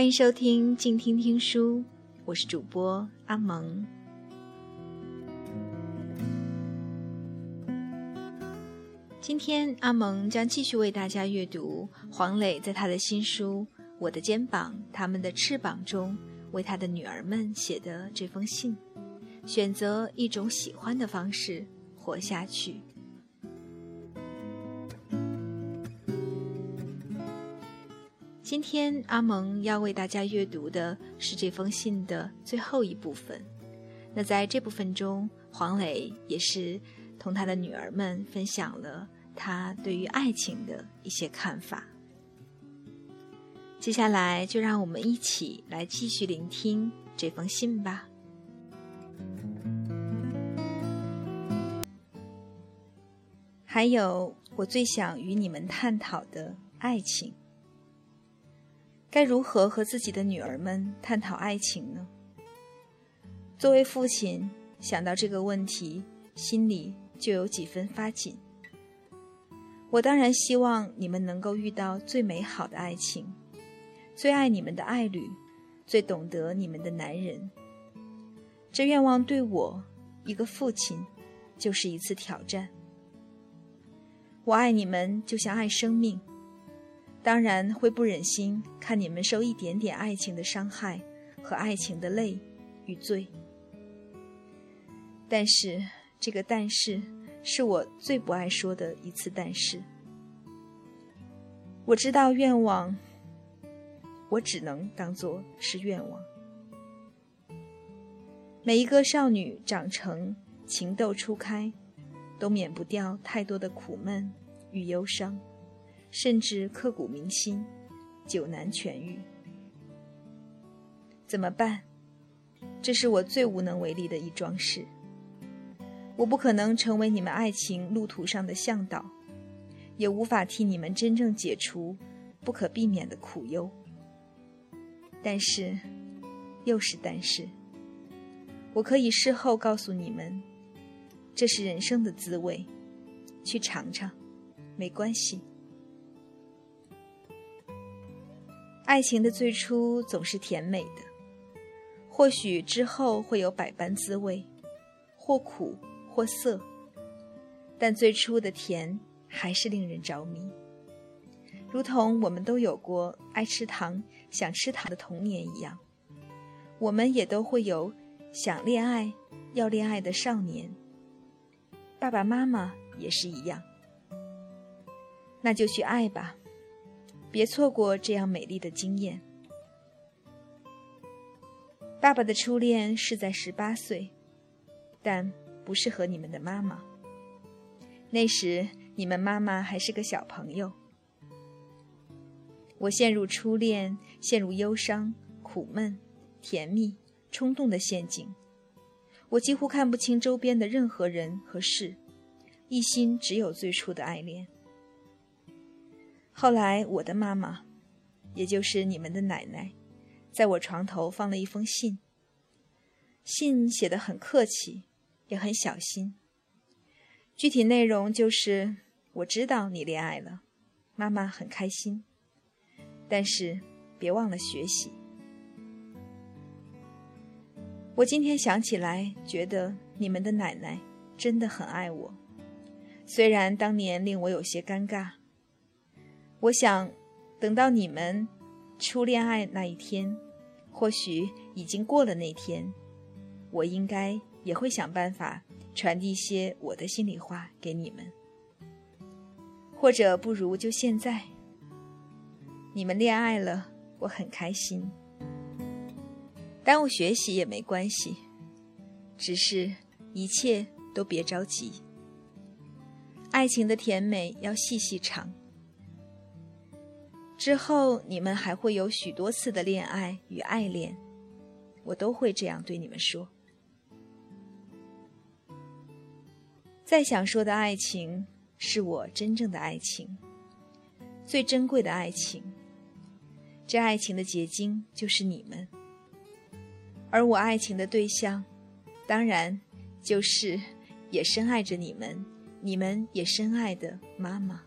欢迎收听静听听书，我是主播阿蒙。今天阿蒙将继续为大家阅读黄磊在他的新书《我的肩膀，他们的翅膀》中为他的女儿们写的这封信。选择一种喜欢的方式活下去。今天阿蒙要为大家阅读的是这封信的最后一部分。那在这部分中，黄磊也是同他的女儿们分享了他对于爱情的一些看法。接下来就让我们一起来继续聆听这封信吧。还有，我最想与你们探讨的爱情。该如何和自己的女儿们探讨爱情呢？作为父亲，想到这个问题，心里就有几分发紧。我当然希望你们能够遇到最美好的爱情，最爱你们的爱侣，最懂得你们的男人。这愿望对我一个父亲，就是一次挑战。我爱你们，就像爱生命。当然会不忍心看你们受一点点爱情的伤害和爱情的累与罪，但是这个“但是”是我最不爱说的一次“但是”。我知道愿望，我只能当做是愿望。每一个少女长成、情窦初开，都免不掉太多的苦闷与忧伤。甚至刻骨铭心，久难痊愈。怎么办？这是我最无能为力的一桩事。我不可能成为你们爱情路途上的向导，也无法替你们真正解除不可避免的苦忧。但是，又是但是，我可以事后告诉你们，这是人生的滋味，去尝尝，没关系。爱情的最初总是甜美的，或许之后会有百般滋味，或苦或涩，但最初的甜还是令人着迷。如同我们都有过爱吃糖、想吃糖的童年一样，我们也都会有想恋爱、要恋爱的少年。爸爸妈妈也是一样，那就去爱吧。别错过这样美丽的经验。爸爸的初恋是在十八岁，但不是和你们的妈妈。那时你们妈妈还是个小朋友。我陷入初恋，陷入忧伤、苦闷、甜蜜、冲动的陷阱。我几乎看不清周边的任何人和事，一心只有最初的爱恋。后来，我的妈妈，也就是你们的奶奶，在我床头放了一封信。信写的很客气，也很小心。具体内容就是：我知道你恋爱了，妈妈很开心，但是别忘了学习。我今天想起来，觉得你们的奶奶真的很爱我，虽然当年令我有些尴尬。我想，等到你们初恋爱那一天，或许已经过了那天，我应该也会想办法传递一些我的心里话给你们。或者不如就现在，你们恋爱了，我很开心。耽误学习也没关系，只是一切都别着急。爱情的甜美要细细尝。之后，你们还会有许多次的恋爱与爱恋，我都会这样对你们说。再想说的爱情，是我真正的爱情，最珍贵的爱情。这爱情的结晶就是你们，而我爱情的对象，当然就是也深爱着你们，你们也深爱的妈妈。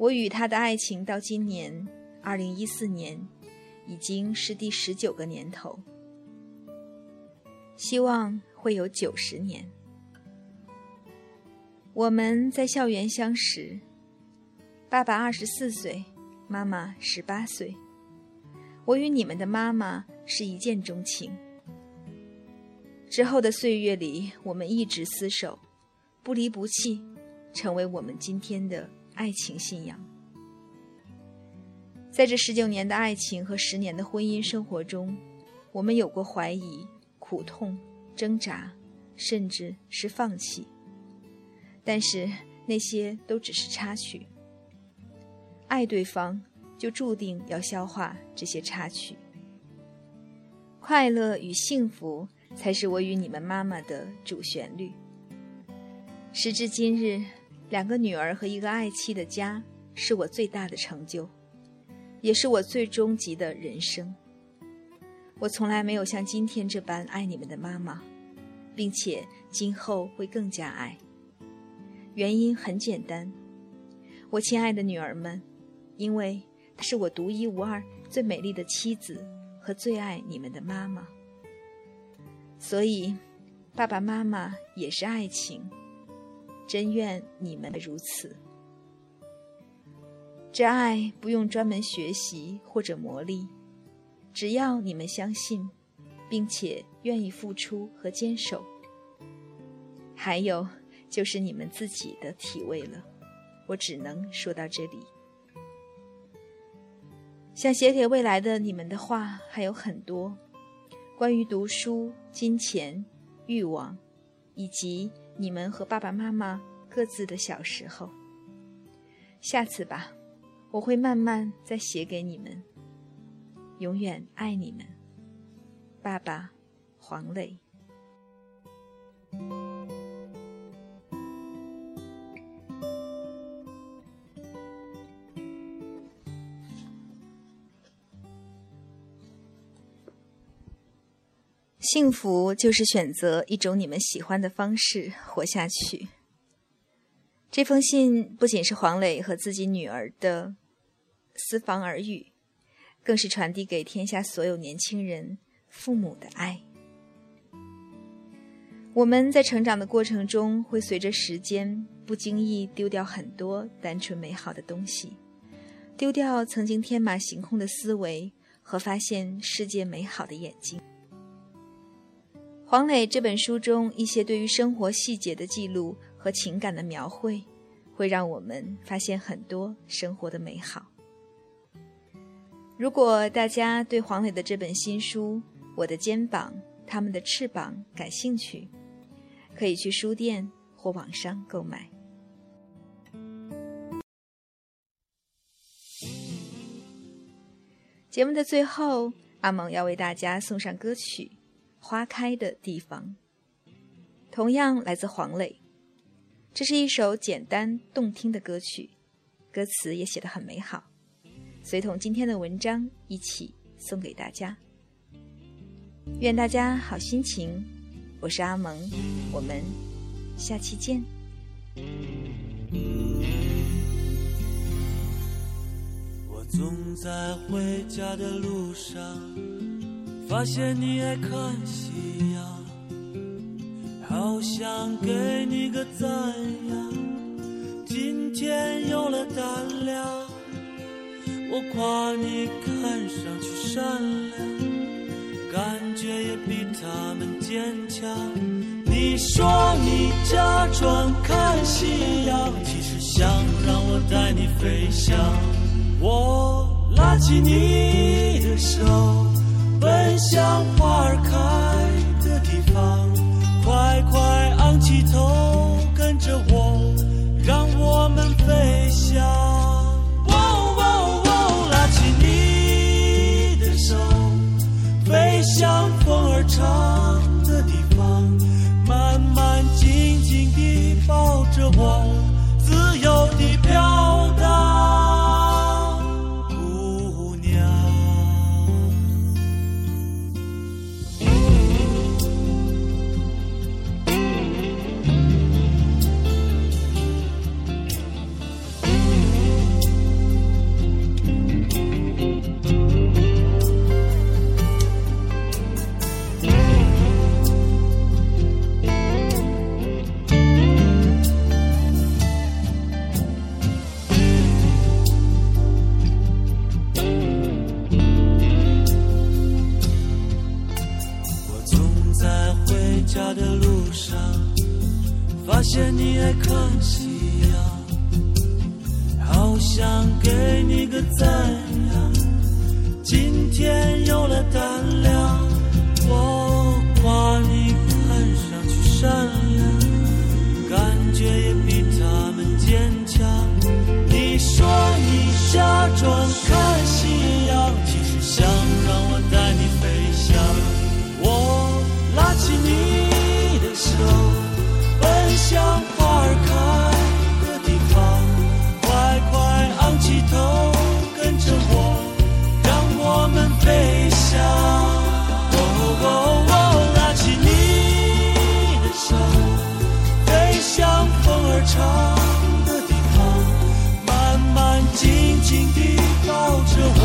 我与他的爱情到今年二零一四年已经是第十九个年头，希望会有九十年。我们在校园相识，爸爸二十四岁，妈妈十八岁。我与你们的妈妈是一见钟情。之后的岁月里，我们一直厮守，不离不弃，成为我们今天的爱情信仰。在这十九年的爱情和十年的婚姻生活中，我们有过怀疑、苦痛、挣扎，甚至是放弃。但是那些都只是插曲。爱对方，就注定要消化这些插曲。快乐与幸福才是我与你们妈妈的主旋律。时至今日，两个女儿和一个爱妻的家，是我最大的成就。也是我最终极的人生。我从来没有像今天这般爱你们的妈妈，并且今后会更加爱。原因很简单，我亲爱的女儿们，因为她是我独一无二、最美丽的妻子和最爱你们的妈妈。所以，爸爸妈妈也是爱情，真愿你们如此。这爱不用专门学习或者磨砺，只要你们相信，并且愿意付出和坚守。还有就是你们自己的体味了。我只能说到这里。想写给未来的你们的话还有很多，关于读书、金钱、欲望，以及你们和爸爸妈妈各自的小时候。下次吧。我会慢慢再写给你们，永远爱你们，爸爸，黄磊。幸福就是选择一种你们喜欢的方式活下去。这封信不仅是黄磊和自己女儿的。私房耳语，更是传递给天下所有年轻人父母的爱。我们在成长的过程中，会随着时间不经意丢掉很多单纯美好的东西，丢掉曾经天马行空的思维和发现世界美好的眼睛。黄磊这本书中一些对于生活细节的记录和情感的描绘，会让我们发现很多生活的美好。如果大家对黄磊的这本新书《我的肩膀，他们的翅膀》感兴趣，可以去书店或网上购买。节目的最后，阿蒙要为大家送上歌曲《花开的地方》，同样来自黄磊。这是一首简单动听的歌曲，歌词也写得很美好。随同今天的文章一起送给大家，愿大家好心情。我是阿蒙，我们下期见。我总在回家的路上，发现你爱看夕阳，好想给你个赞扬。今天有了胆量。我夸你看上去善良，感觉也比他们坚强。你说你假装看夕阳，其实想让我带你飞翔。我拉起你的手，奔向花儿开的地方。快快昂起头，跟着我，让我们飞发现你爱看夕阳，好想给你个赞扬。今天有了胆量，我夸你看上去善良，感觉也比他们坚强。你说你假装长的地方，慢慢静静地抱着我，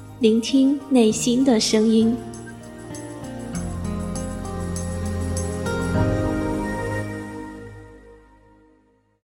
聆听内心的声音。